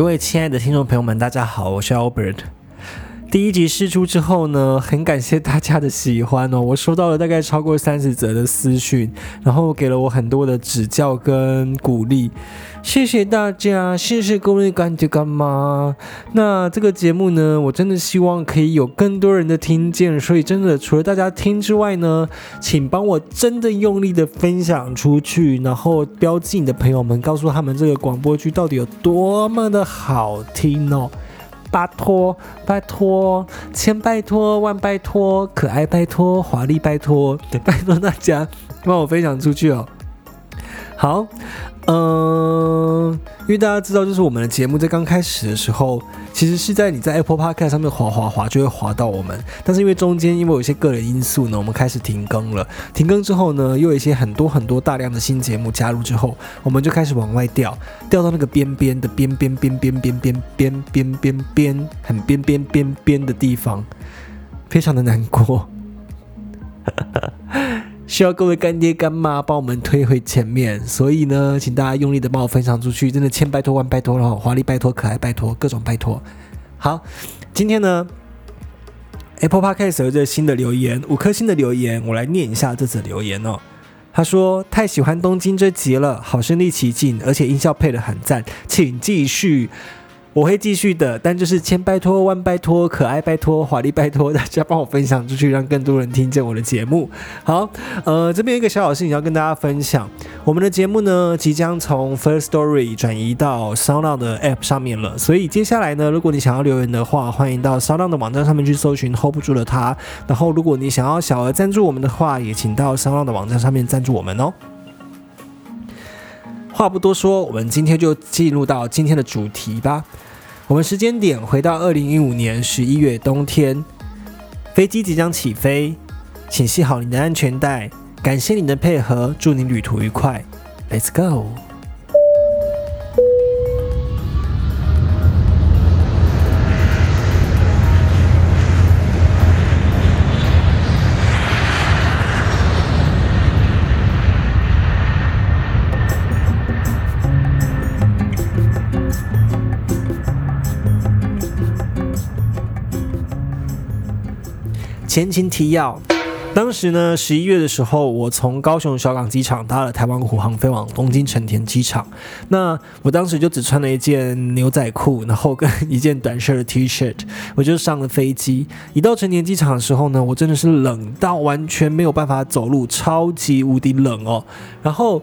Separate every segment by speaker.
Speaker 1: 各位亲爱的听众朋友们，大家好，我是 Albert。第一集试出之后呢，很感谢大家的喜欢哦，我收到了大概超过三十则的私讯，然后给了我很多的指教跟鼓励，谢谢大家，谢谢各位干爹干妈。那这个节目呢，我真的希望可以有更多人的听见，所以真的除了大家听之外呢，请帮我真的用力的分享出去，然后标记你的朋友们，告诉他们这个广播剧到底有多么的好听哦。拜托，拜托，千拜托，万拜托，可爱拜托，华丽拜托，拜托大家帮我分享出去哦。好，嗯，因为大家知道，就是我们的节目在刚开始的时候，其实是在你在 Apple Podcast 上面滑滑滑就会滑到我们，但是因为中间因为有一些个人因素呢，我们开始停更了。停更之后呢，又有一些很多很多大量的新节目加入之后，我们就开始往外掉，掉到那个边边的边边边边边边边边边边很边边边边的地方，非常的难过。需要各位干爹干妈帮我们推回前面，所以呢，请大家用力的帮我分享出去，真的千拜托万拜托了，华丽拜托，可爱拜托，各种拜托。好，今天呢，Apple Podcast 有这新的留言，五颗星的留言，我来念一下这则留言哦。他说太喜欢东京这集了，好身临其境，而且音效配的很赞，请继续。我会继续的，但就是千拜托万拜托，可爱拜托，华丽拜托，大家帮我分享出去，让更多人听见我的节目。好，呃，这边一个小小事情要跟大家分享，我们的节目呢 即将从 First Story 转移到 SoundOn 的 App 上面了，所以接下来呢，如果你想要留言的话，欢迎到 SoundOn 的网站上面去搜寻 Hold 不住的他。然后，如果你想要小额赞助我们的话，也请到 SoundOn 的网站上面赞助我们哦。话不多说，我们今天就进入到今天的主题吧。我们时间点回到二零一五年十一月冬天，飞机即将起飞，请系好你的安全带。感谢你的配合，祝你旅途愉快。Let's go。前情提要：当时呢，十一月的时候，我从高雄小港机场搭了台湾虎航飞往东京成田机场。那我当时就只穿了一件牛仔裤，然后跟一件短袖的 T 恤，我就上了飞机。一到成田机场的时候呢，我真的是冷到完全没有办法走路，超级无敌冷哦。然后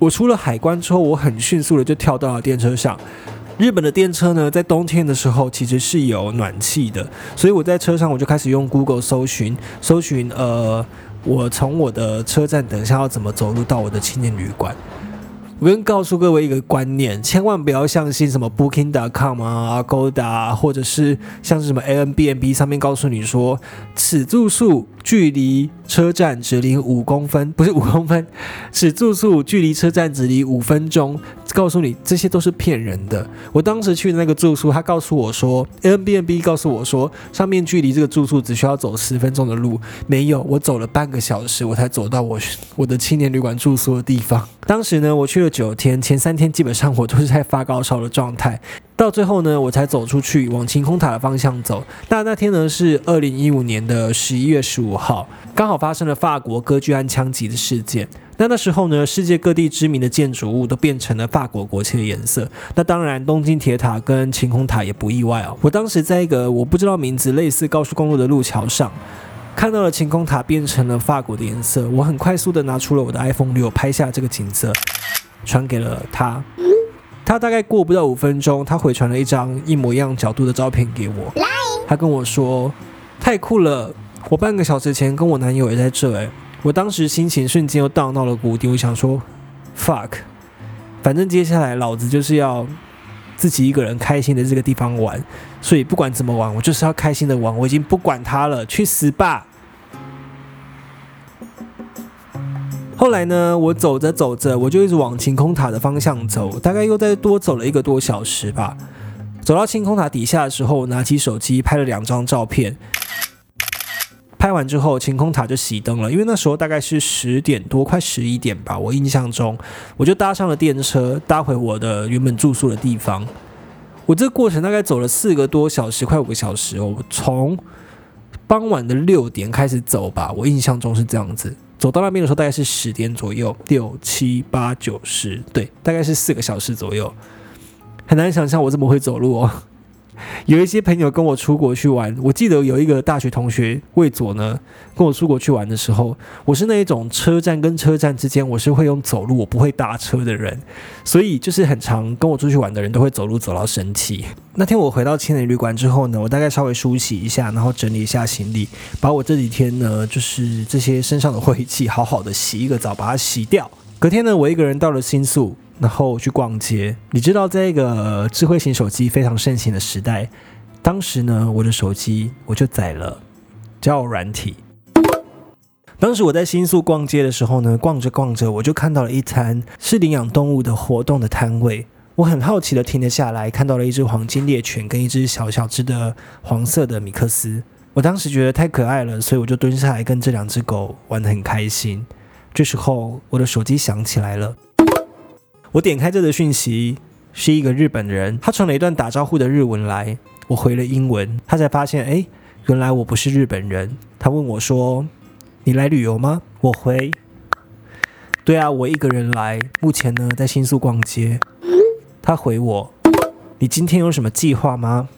Speaker 1: 我出了海关之后，我很迅速的就跳到了电车上。日本的电车呢，在冬天的时候其实是有暖气的，所以我在车上我就开始用 Google 搜寻，搜寻呃，我从我的车站等一下要怎么走路到我的青年旅馆。我跟告诉各位一个观念，千万不要相信什么 Booking.com 啊、Agoda 或者是像是什么 Airbnb 上面告诉你说，此住宿距离车站只离五公分，不是五公分，此住宿距离车站只离五分钟，告诉你这些都是骗人的。我当时去的那个住宿，他告诉我说，Airbnb 告诉我说，上面距离这个住宿只需要走十分钟的路，没有，我走了半个小时，我才走到我我的青年旅馆住宿的地方。当时呢，我去了。九天前三天基本上我都是在发高烧的状态，到最后呢，我才走出去往晴空塔的方向走。那那天呢是二零一五年的十一月十五号，刚好发生了法国歌剧安枪击的事件。那那时候呢，世界各地知名的建筑物都变成了法国国旗的颜色。那当然，东京铁塔跟晴空塔也不意外哦。我当时在一个我不知道名字、类似高速公路的路桥上，看到了晴空塔变成了法国的颜色。我很快速的拿出了我的 iPhone 六，拍下这个景色。传给了他，他大概过不到五分钟，他回传了一张一模一样角度的照片给我。他跟我说：“太酷了，我半个小时前跟我男友也在这。”哎，我当时心情瞬间又荡到了谷底。我想说：“fuck，反正接下来老子就是要自己一个人开心的这个地方玩，所以不管怎么玩，我就是要开心的玩。我已经不管他了，去死吧！”后来呢，我走着走着，我就一直往晴空塔的方向走，大概又再多走了一个多小时吧。走到晴空塔底下的时候，拿起手机拍了两张照片。拍完之后，晴空塔就熄灯了，因为那时候大概是十点多，快十一点吧。我印象中，我就搭上了电车，搭回我的原本住宿的地方。我这过程大概走了四个多小时，快五个小时哦。从傍晚的六点开始走吧，我印象中是这样子。走到那边的时候大概是十点左右，六七八九十，对，大概是四个小时左右。很难想象我这么会走路哦。有一些朋友跟我出国去玩，我记得有一个大学同学魏佐呢，跟我出国去玩的时候，我是那一种车站跟车站之间我是会用走路，我不会搭车的人，所以就是很常跟我出去玩的人都会走路走到生气。那天我回到青年旅馆之后呢，我大概稍微梳洗一下，然后整理一下行李，把我这几天呢就是这些身上的晦气好好的洗一个澡，把它洗掉。隔天呢，我一个人到了新宿。然后去逛街，你知道，在一个智慧型手机非常盛行的时代，当时呢，我的手机我就载了交友软体。当时我在新宿逛街的时候呢，逛着逛着，我就看到了一摊是领养动物的活动的摊位，我很好奇的停了下来，看到了一只黄金猎犬跟一只小小只的黄色的米克斯，我当时觉得太可爱了，所以我就蹲下来跟这两只狗玩得很开心。这时候，我的手机响起来了。我点开这个讯息，是一个日本人，他传了一段打招呼的日文来，我回了英文，他才发现，哎，原来我不是日本人。他问我说：“你来旅游吗？”我回：“对啊，我一个人来，目前呢在新宿逛街。”他回我：“你今天有什么计划吗？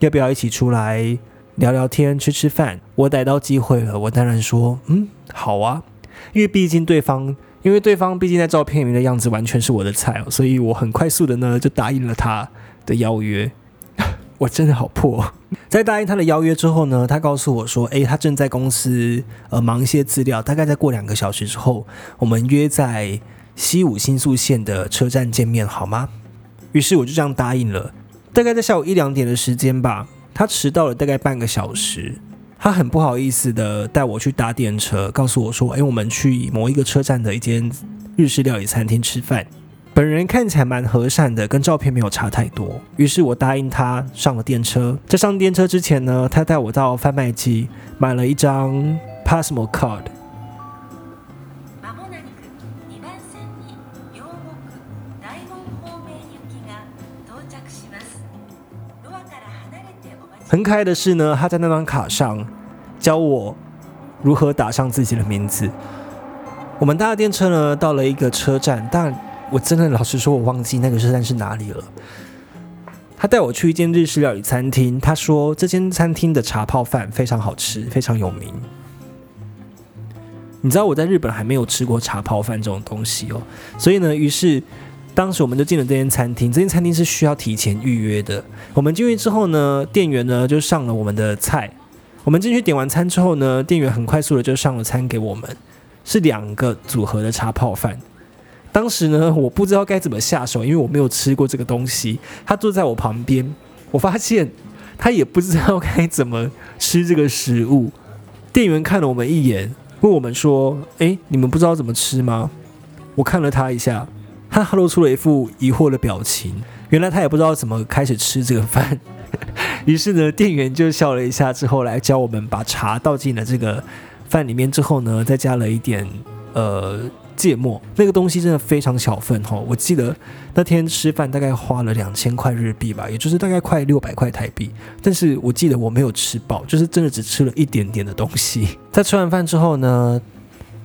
Speaker 1: 要不要一起出来聊聊天、吃吃饭？”我逮到机会了，我当然说：“嗯，好啊，因为毕竟对方。”因为对方毕竟在照片里面的样子完全是我的菜哦，所以我很快速的呢就答应了他的邀约。我真的好破！在答应他的邀约之后呢，他告诉我说：“诶，他正在公司呃忙一些资料，大概再过两个小时之后，我们约在西武新宿线的车站见面，好吗？”于是我就这样答应了。大概在下午一两点的时间吧，他迟到了大概半个小时。他很不好意思的带我去搭电车，告诉我说：“哎，我们去某一个车站的一间日式料理餐厅吃饭。”本人看起来蛮和善的，跟照片没有差太多。于是我答应他上了电车。在上电车之前呢，他带我到贩卖机买了一张 Passmo card。很可爱的是呢，他在那张卡上教我如何打上自己的名字。我们搭电车呢，到了一个车站，但我真的老实说，我忘记那个车站是哪里了。他带我去一间日式料理餐厅，他说这间餐厅的茶泡饭非常好吃，非常有名。你知道我在日本还没有吃过茶泡饭这种东西哦，所以呢，于是。当时我们就进了这间餐厅，这间餐厅是需要提前预约的。我们进去之后呢，店员呢就上了我们的菜。我们进去点完餐之后呢，店员很快速的就上了餐给我们，是两个组合的茶泡饭。当时呢，我不知道该怎么下手，因为我没有吃过这个东西。他坐在我旁边，我发现他也不知道该怎么吃这个食物。店员看了我们一眼，问我们说：“诶，你们不知道怎么吃吗？”我看了他一下。他露出了一副疑惑的表情，原来他也不知道怎么开始吃这个饭。于是呢，店员就笑了一下，之后来教我们把茶倒进了这个饭里面，之后呢，再加了一点呃芥末。那个东西真的非常小份哈，我记得那天吃饭大概花了两千块日币吧，也就是大概快六百块台币。但是我记得我没有吃饱，就是真的只吃了一点点的东西。在吃完饭之后呢？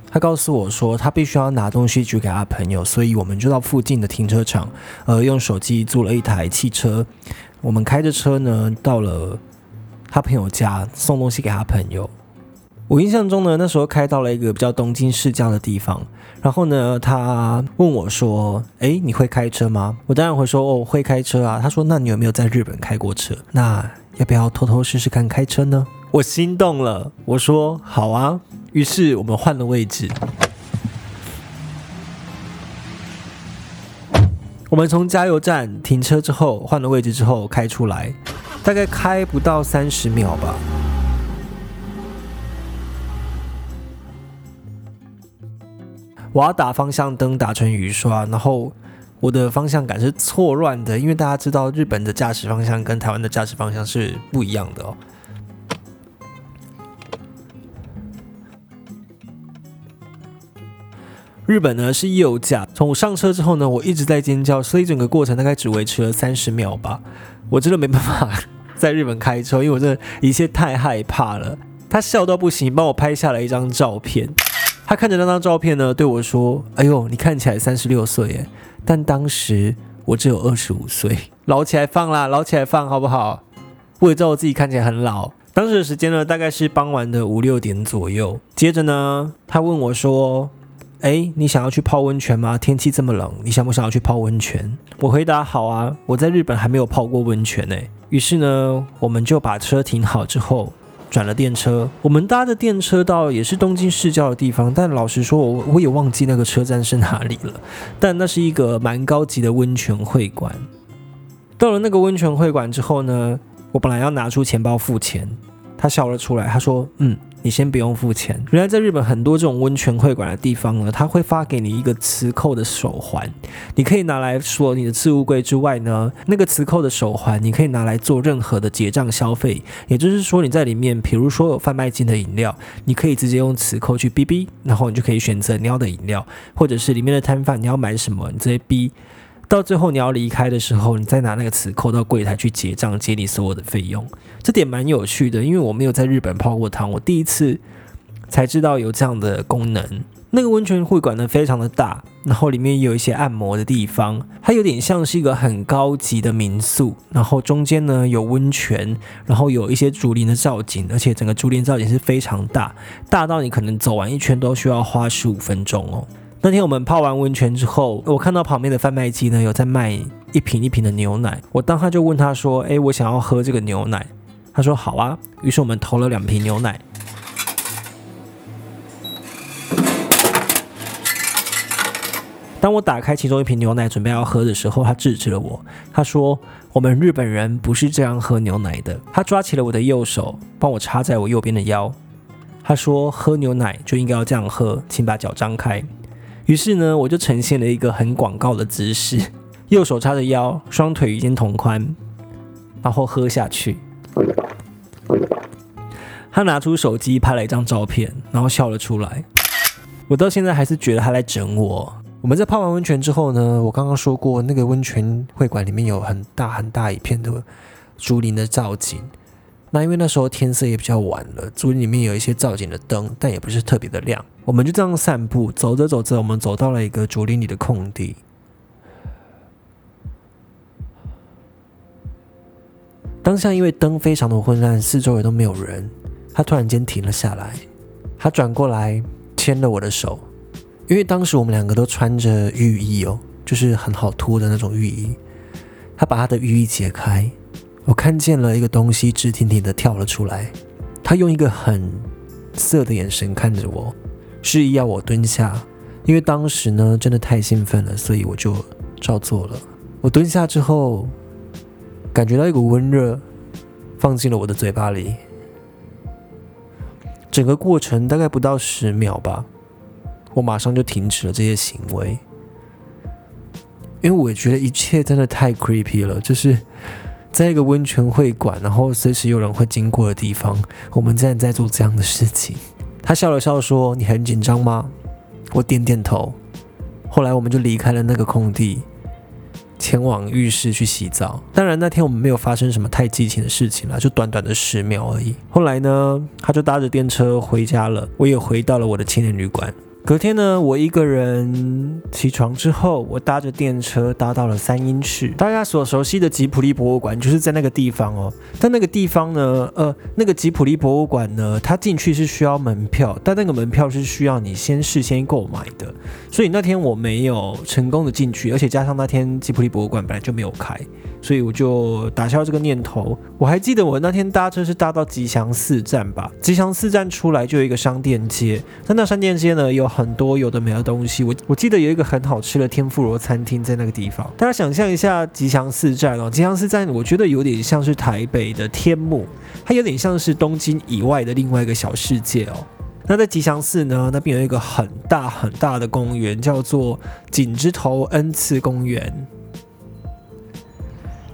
Speaker 1: 他告诉我说，他必须要拿东西去给他朋友，所以我们就到附近的停车场，呃，用手机租了一台汽车。我们开着车呢，到了他朋友家送东西给他朋友。我印象中呢，那时候开到了一个比较东京市郊的地方，然后呢，他问我说：“诶，你会开车吗？”我当然会说：“哦，会开车啊。”他说：“那你有没有在日本开过车？那要不要偷偷试试看开车呢？”我心动了，我说：“好啊。”于是我们换了位置，我们从加油站停车之后换了位置之后开出来，大概开不到三十秒吧。我要打方向灯打成雨刷，然后我的方向感是错乱的，因为大家知道日本的驾驶方向跟台湾的驾驶方向是不一样的哦。日本呢是右驾，从我上车之后呢，我一直在尖叫，所以整个过程大概只维持了三十秒吧。我真的没办法在日本开车，因为我真的一切太害怕了。他笑到不行，帮我拍下了一张照片。他看着那张照片呢，对我说：“哎呦，你看起来三十六岁耶，但当时我只有二十五岁。老起来放啦，老起来放好不好？我也知道我自己看起来很老。当时的时间呢，大概是傍晚的五六点左右。接着呢，他问我说：‘哎，你想要去泡温泉吗？天气这么冷，你想不想要去泡温泉？’我回答：‘好啊，我在日本还没有泡过温泉呢。’于是呢，我们就把车停好之后。”转了电车，我们搭的电车到也是东京市郊的地方，但老实说，我我也忘记那个车站是哪里了。但那是一个蛮高级的温泉会馆。到了那个温泉会馆之后呢，我本来要拿出钱包付钱，他笑了出来，他说：“嗯。”你先不用付钱。原来在日本很多这种温泉会馆的地方呢，他会发给你一个磁扣的手环，你可以拿来说你的置物柜之外呢，那个磁扣的手环你可以拿来做任何的结账消费。也就是说你在里面，比如说有贩卖机的饮料，你可以直接用磁扣去哔哔，然后你就可以选择你要的饮料，或者是里面的摊贩你要买什么，你直接哔。到最后你要离开的时候，你再拿那个磁扣到柜台去结账，结你所有的费用。这点蛮有趣的，因为我没有在日本泡过汤，我第一次才知道有这样的功能。那个温泉会馆呢，非常的大，然后里面有一些按摩的地方，它有点像是一个很高级的民宿。然后中间呢有温泉，然后有一些竹林的造景，而且整个竹林造景是非常大，大到你可能走完一圈都需要花十五分钟哦。那天我们泡完温泉之后，我看到旁边的贩卖机呢有在卖一瓶一瓶的牛奶，我当他就问他说：“哎，我想要喝这个牛奶。”他说：“好啊。”于是我们投了两瓶牛奶。当我打开其中一瓶牛奶准备要喝的时候，他制止了我。他说：“我们日本人不是这样喝牛奶的。”他抓起了我的右手，帮我插在我右边的腰。他说：“喝牛奶就应该要这样喝，请把脚张开。”于是呢，我就呈现了一个很广告的姿势，右手叉着腰，双腿与肩同宽，然后喝下去。他拿出手机拍了一张照片，然后笑了出来。我到现在还是觉得他在整我。我们在泡完温泉之后呢，我刚刚说过，那个温泉会馆里面有很大很大一片的竹林的造景。那因为那时候天色也比较晚了，竹林里面有一些造景的灯，但也不是特别的亮。我们就这样散步，走着走着，我们走到了一个竹林里的空地。当下因为灯非常的昏暗，四周也都没有人，他突然间停了下来，他转过来牵了我的手，因为当时我们两个都穿着浴衣哦，就是很好脱的那种浴衣。他把他的浴衣解开。我看见了一个东西，直挺挺的跳了出来。他用一个很色的眼神看着我，示意要我蹲下。因为当时呢，真的太兴奋了，所以我就照做了。我蹲下之后，感觉到一股温热放进了我的嘴巴里。整个过程大概不到十秒吧，我马上就停止了这些行为，因为我觉得一切真的太 creepy 了，就是。在一个温泉会馆，然后随时有人会经过的地方，我们竟然在做这样的事情。他笑了笑说：“你很紧张吗？”我点点头。后来我们就离开了那个空地，前往浴室去洗澡。当然那天我们没有发生什么太激情的事情了，就短短的十秒而已。后来呢，他就搭着电车回家了，我也回到了我的青年旅馆。隔天呢，我一个人起床之后，我搭着电车搭到了三英市。大家所熟悉的吉普力博物馆就是在那个地方哦。但那个地方呢，呃，那个吉普力博物馆呢，它进去是需要门票，但那个门票是需要你先事先购买的。所以那天我没有成功的进去，而且加上那天吉普力博物馆本来就没有开，所以我就打消这个念头。我还记得我那天搭车是搭到吉祥寺站吧，吉祥寺站出来就有一个商店街，但那商店街呢有。很多有的没的东西，我我记得有一个很好吃的天妇罗餐厅在那个地方。大家想象一下吉祥寺站哦，吉祥寺站我觉得有点像是台北的天幕，它有点像是东京以外的另外一个小世界哦。那在吉祥寺呢，那边有一个很大很大的公园，叫做井之头恩赐公园。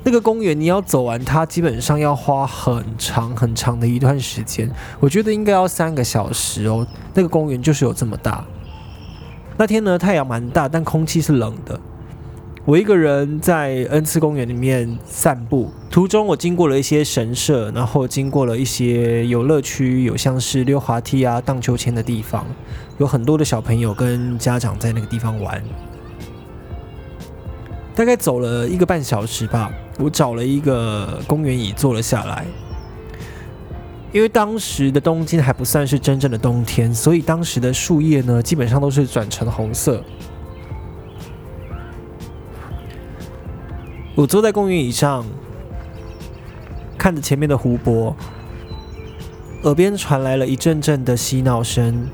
Speaker 1: 那个公园你要走完它，基本上要花很长很长的一段时间，我觉得应该要三个小时哦。那个公园就是有这么大。那天呢，太阳蛮大，但空气是冷的。我一个人在恩赐公园里面散步，途中我经过了一些神社，然后经过了一些游乐区，有像是溜滑梯啊、荡秋千的地方，有很多的小朋友跟家长在那个地方玩。大概走了一个半小时吧，我找了一个公园椅坐了下来。因为当时的东京还不算是真正的冬天，所以当时的树叶呢，基本上都是转成红色。我坐在公园椅上，看着前面的湖泊，耳边传来了一阵阵的嬉闹声，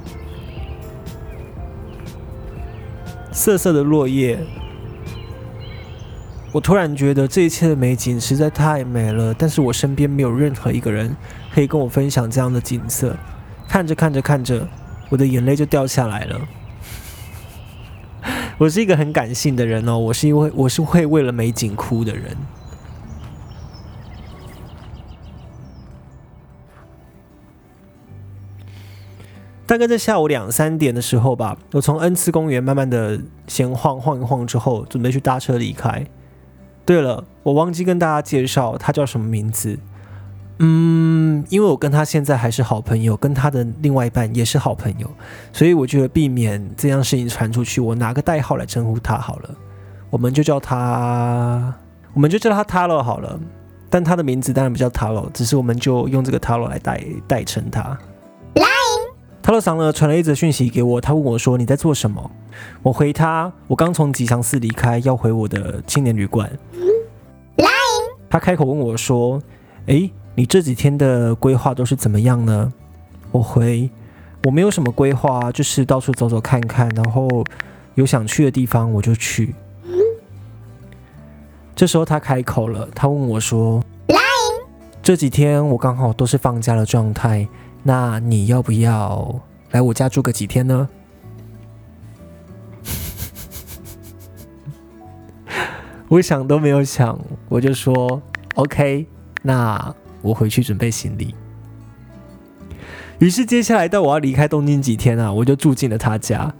Speaker 1: 瑟瑟的落叶。我突然觉得这一切的美景实在太美了，但是我身边没有任何一个人可以跟我分享这样的景色。看着看着看着，我的眼泪就掉下来了。我是一个很感性的人哦，我是因为我是会为了美景哭的人。大概在下午两三点的时候吧，我从恩赐公园慢慢的闲晃晃一晃之后，准备去搭车离开。对了，我忘记跟大家介绍他叫什么名字。嗯，因为我跟他现在还是好朋友，跟他的另外一半也是好朋友，所以我觉得避免这样事情传出去，我拿个代号来称呼他好了，我们就叫他，我们就叫他 Taro 好了。但他的名字当然不叫 Taro，只是我们就用这个 Taro 来代代称他。Taro 桑呢传了一则讯息给我，他问我说你在做什么？我回他，我刚从吉祥寺离开，要回我的青年旅馆。他开口问我说，诶。你这几天的规划都是怎么样呢？我回，我没有什么规划，就是到处走走看看，然后有想去的地方我就去。这时候他开口了，他问我说：“这几天我刚好都是放假的状态，那你要不要来我家住个几天呢？” 我想都没有想，我就说：“OK，那。”我回去准备行李，于是接下来到我要离开东京几天啊，我就住进了他家。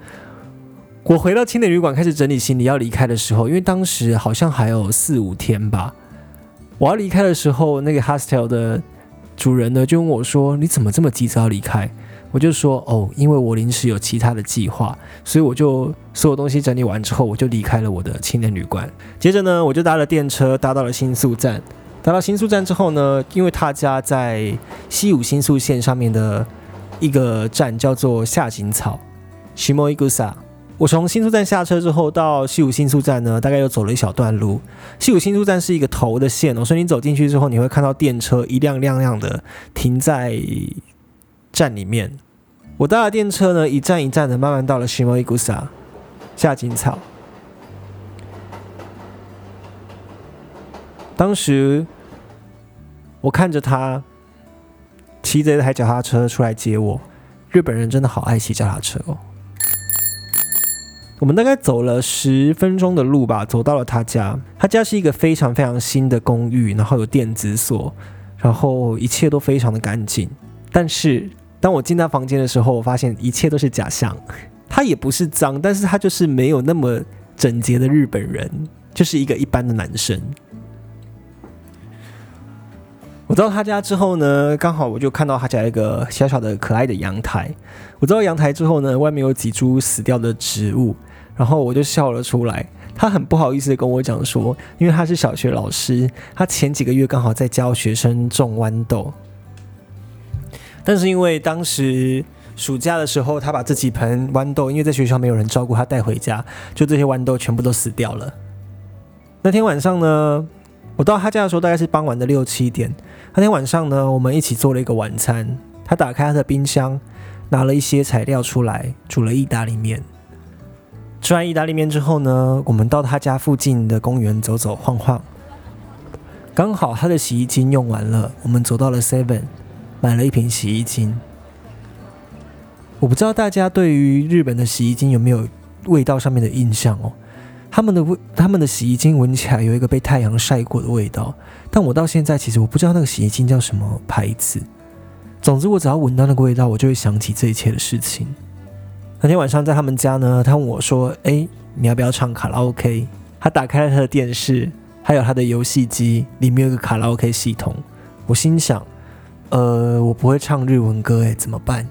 Speaker 1: 我回到青年旅馆开始整理行李要离开的时候，因为当时好像还有四五天吧。我要离开的时候，那个 hostel 的主人呢就问我说：“你怎么这么急着要离开？”我就说：“哦，因为我临时有其他的计划，所以我就所有东西整理完之后，我就离开了我的青年旅馆。接着呢，我就搭了电车，搭到了新宿站。”达到新宿站之后呢，因为他家在西武新宿线上面的一个站叫做下井草 （Shimoigusa）。我从新宿站下车之后到西武新宿站呢，大概又走了一小段路。西武新宿站是一个头的线哦，所以你走进去之后，你会看到电车一辆辆辆的停在站里面。我搭了电车呢，一站一站的慢慢到了 Shimoigusa 下井草。当时我看着他骑着一台脚踏车出来接我，日本人真的好爱骑脚踏车哦。我们大概走了十分钟的路吧，走到了他家。他家是一个非常非常新的公寓，然后有电子锁，然后一切都非常的干净。但是当我进他房间的时候，我发现一切都是假象。他也不是脏，但是他就是没有那么整洁的日本人，就是一个一般的男生。我到他家之后呢，刚好我就看到他家一个小小的可爱的阳台。我到阳台之后呢，外面有几株死掉的植物，然后我就笑了出来。他很不好意思的跟我讲说，因为他是小学老师，他前几个月刚好在教学生种豌豆，但是因为当时暑假的时候，他把这几盆豌豆，因为在学校没有人照顾，他带回家，就这些豌豆全部都死掉了。那天晚上呢，我到他家的时候大概是傍晚的六七点。那天晚上呢，我们一起做了一个晚餐。他打开他的冰箱，拿了一些材料出来，煮了意大利面。吃完意大利面之后呢，我们到他家附近的公园走走晃晃。刚好他的洗衣精用完了，我们走到了 Seven，买了一瓶洗衣精。我不知道大家对于日本的洗衣精有没有味道上面的印象哦。他们的味，他们的洗衣精闻起来有一个被太阳晒过的味道，但我到现在其实我不知道那个洗衣精叫什么牌子。总之，我只要闻到那个味道，我就会想起这一切的事情。那天晚上在他们家呢，他问我说：“哎，你要不要唱卡拉 OK？” 他打开了他的电视，还有他的游戏机，里面有个卡拉 OK 系统。我心想，呃，我不会唱日文歌，诶，怎么办？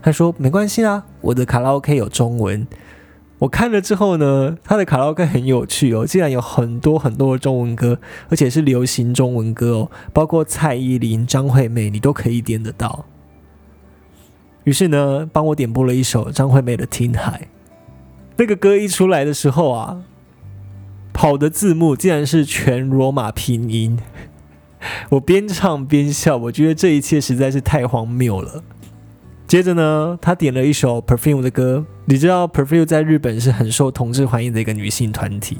Speaker 1: 他说没关系啊，我的卡拉 OK 有中文。我看了之后呢，他的卡拉 OK 很有趣哦，竟然有很多很多的中文歌，而且是流行中文歌哦，包括蔡依林、张惠妹，你都可以点得到。于是呢，帮我点播了一首张惠妹的《听海》。那个歌一出来的时候啊，跑的字幕竟然是全罗马拼音。我边唱边笑，我觉得这一切实在是太荒谬了。接着呢，他点了一首 Perfume 的歌。你知道 Perfume 在日本是很受同志欢迎的一个女性团体。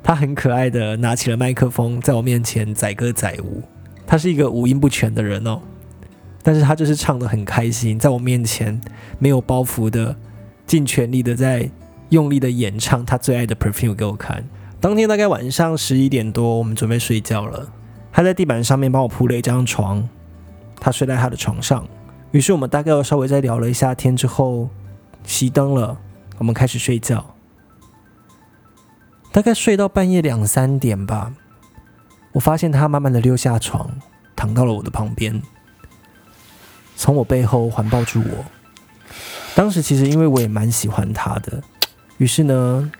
Speaker 1: 她很可爱的拿起了麦克风，在我面前载歌载舞。她是一个五音不全的人哦，但是她就是唱的很开心，在我面前没有包袱的，尽全力的在用力的演唱她最爱的 Perfume 给我看。当天大概晚上十一点多，我们准备睡觉了。她在地板上面帮我铺了一张床，她睡在她的床上。于是我们大概稍微再聊了一下天之后，熄灯了，我们开始睡觉。大概睡到半夜两三点吧，我发现他慢慢的溜下床，躺到了我的旁边，从我背后环抱住我。当时其实因为我也蛮喜欢他的，于是呢，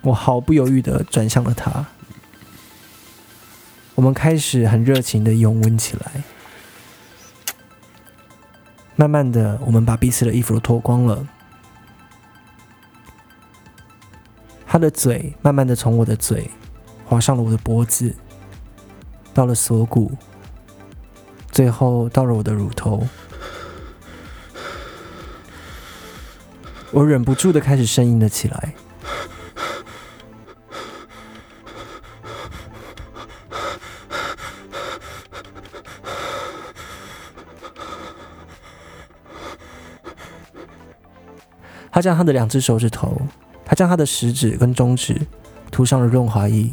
Speaker 1: 我毫不犹豫的转向了他，我们开始很热情的拥吻起来。慢慢的，我们把彼此的衣服都脱光了。他的嘴慢慢的从我的嘴划上了我的脖子，到了锁骨，最后到了我的乳头。我忍不住的开始呻吟了起来。他将他的两只手指头，他将他的食指跟中指涂上了润滑液，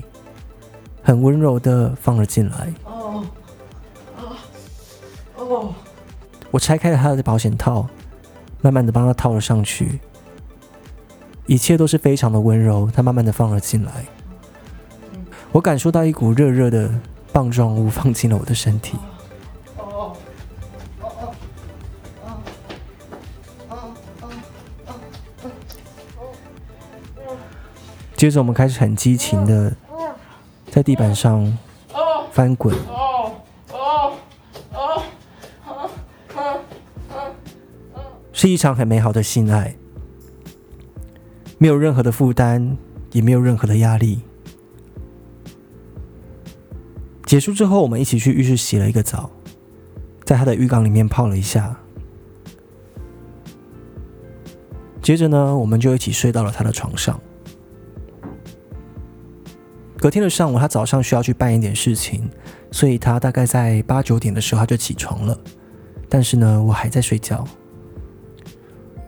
Speaker 1: 很温柔的放了进来。哦，哦，我拆开了他的保险套，慢慢的帮他套了上去，一切都是非常的温柔。他慢慢的放了进来，我感受到一股热热的棒状物放进了我的身体。接着，我们开始很激情的在地板上翻滚，是一场很美好的性爱，没有任何的负担，也没有任何的压力。结束之后，我们一起去浴室洗了一个澡，在他的浴缸里面泡了一下。接着呢，我们就一起睡到了他的床上。隔天的上午，他早上需要去办一点事情，所以他大概在八九点的时候他就起床了。但是呢，我还在睡觉。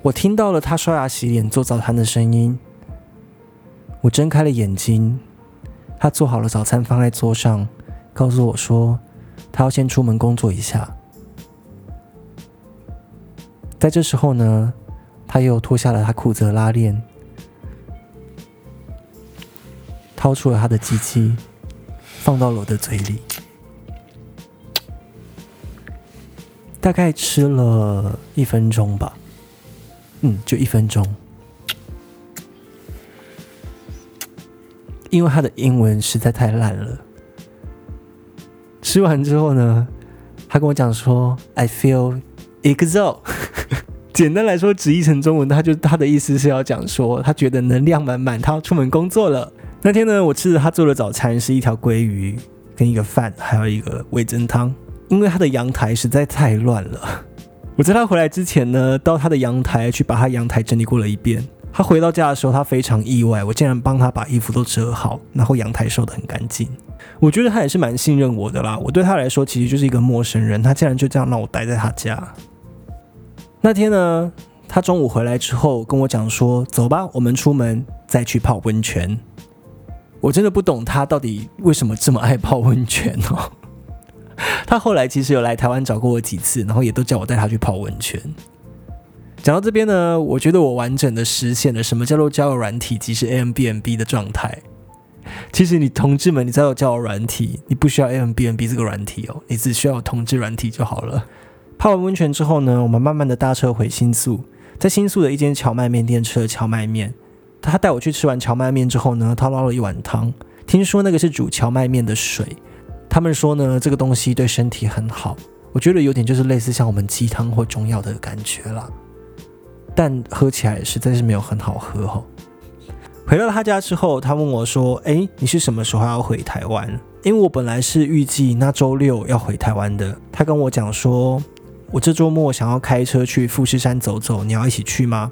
Speaker 1: 我听到了他刷牙、洗脸、做早餐的声音。我睁开了眼睛，他做好了早餐放在桌上，告诉我说他要先出门工作一下。在这时候呢，他又脱下了他裤子的拉链。掏出了他的机器，放到了我的嘴里，大概吃了一分钟吧，嗯，就一分钟。因为他的英文实在太烂了。吃完之后呢，他跟我讲说：“I feel exhaust。”简单来说，直译成中文，他就他的意思是要讲说，他觉得能量满满，他要出门工作了。那天呢，我吃的他做的早餐是一条鲑鱼跟一个饭，还有一个味增汤。因为他的阳台实在太乱了，我在他回来之前呢，到他的阳台去把他阳台整理过了一遍。他回到家的时候，他非常意外，我竟然帮他把衣服都折好，然后阳台收得很干净。我觉得他也是蛮信任我的啦。我对他来说其实就是一个陌生人，他竟然就这样让我待在他家。那天呢，他中午回来之后跟我讲说：“走吧，我们出门再去泡温泉。”我真的不懂他到底为什么这么爱泡温泉哦。他后来其实有来台湾找过我几次，然后也都叫我带他去泡温泉。讲到这边呢，我觉得我完整的实现了什么叫做交友软体即是 a m b n b 的状态。其实你同志们，你只要有交友软体，你不需要 a m b n b 这个软体哦，你只需要同志软体就好了。泡完温泉之后呢，我们慢慢的搭车回新宿，在新宿的一间荞麦面店吃了荞麦面。他带我去吃完荞麦面之后呢，他捞了一碗汤，听说那个是煮荞麦面的水。他们说呢，这个东西对身体很好。我觉得有点就是类似像我们鸡汤或中药的感觉啦，但喝起来实在是没有很好喝哦。回到他家之后，他问我说：“哎，你是什么时候要回台湾？”因为我本来是预计那周六要回台湾的。他跟我讲说：“我这周末想要开车去富士山走走，你要一起去吗？”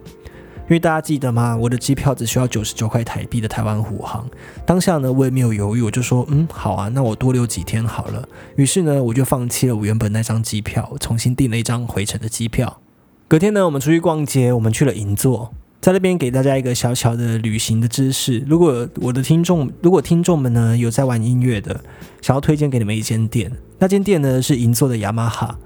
Speaker 1: 因为大家记得吗？我的机票只需要九十九块台币的台湾虎航。当下呢，我也没有犹豫，我就说，嗯，好啊，那我多留几天好了。于是呢，我就放弃了我原本那张机票，重新订了一张回程的机票。隔天呢，我们出去逛街，我们去了银座，在那边给大家一个小小的旅行的知识。如果我的听众，如果听众们呢有在玩音乐的，想要推荐给你们一间店，那间店呢是银座的雅马哈。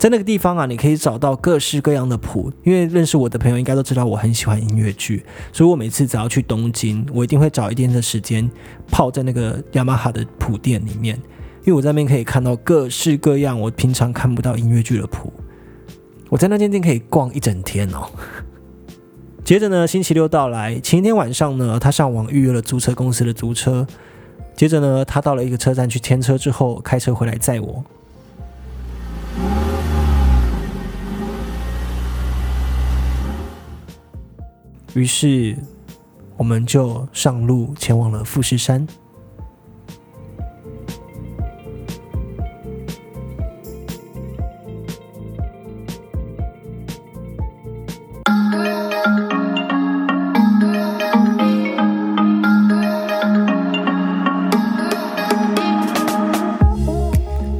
Speaker 1: 在那个地方啊，你可以找到各式各样的谱。因为认识我的朋友应该都知道我很喜欢音乐剧，所以我每次只要去东京，我一定会找一天的时间泡在那个雅马哈的谱店里面，因为我在那边可以看到各式各样我平常看不到音乐剧的谱。我在那间店可以逛一整天哦。接着呢，星期六到来，前一天晚上呢，他上网预约了租车公司的租车。接着呢，他到了一个车站去签车之后，开车回来载我。于是，我们就上路前往了富士山。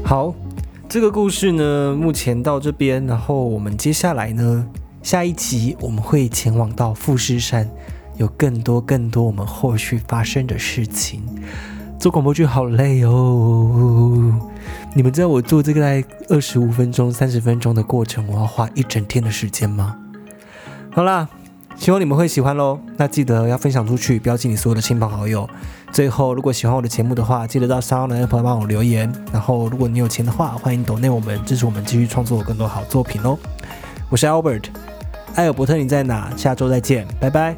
Speaker 1: 好，这个故事呢，目前到这边，然后我们接下来呢？下一集我们会前往到富士山，有更多更多我们后续发生的事情。做广播剧好累哦！你们知道我做这个在二十五分钟、三十分钟的过程，我要花一整天的时间吗？好啦，希望你们会喜欢喽。那记得要分享出去，标记你所有的亲朋好友。最后，如果喜欢我的节目的话，记得到三二零 App 帮我留言。然后，如果你有钱的话，欢迎抖内我们，支持我们继续创作更多好作品哦。我是 Albert。艾尔伯特，你在哪？下周再见，拜拜。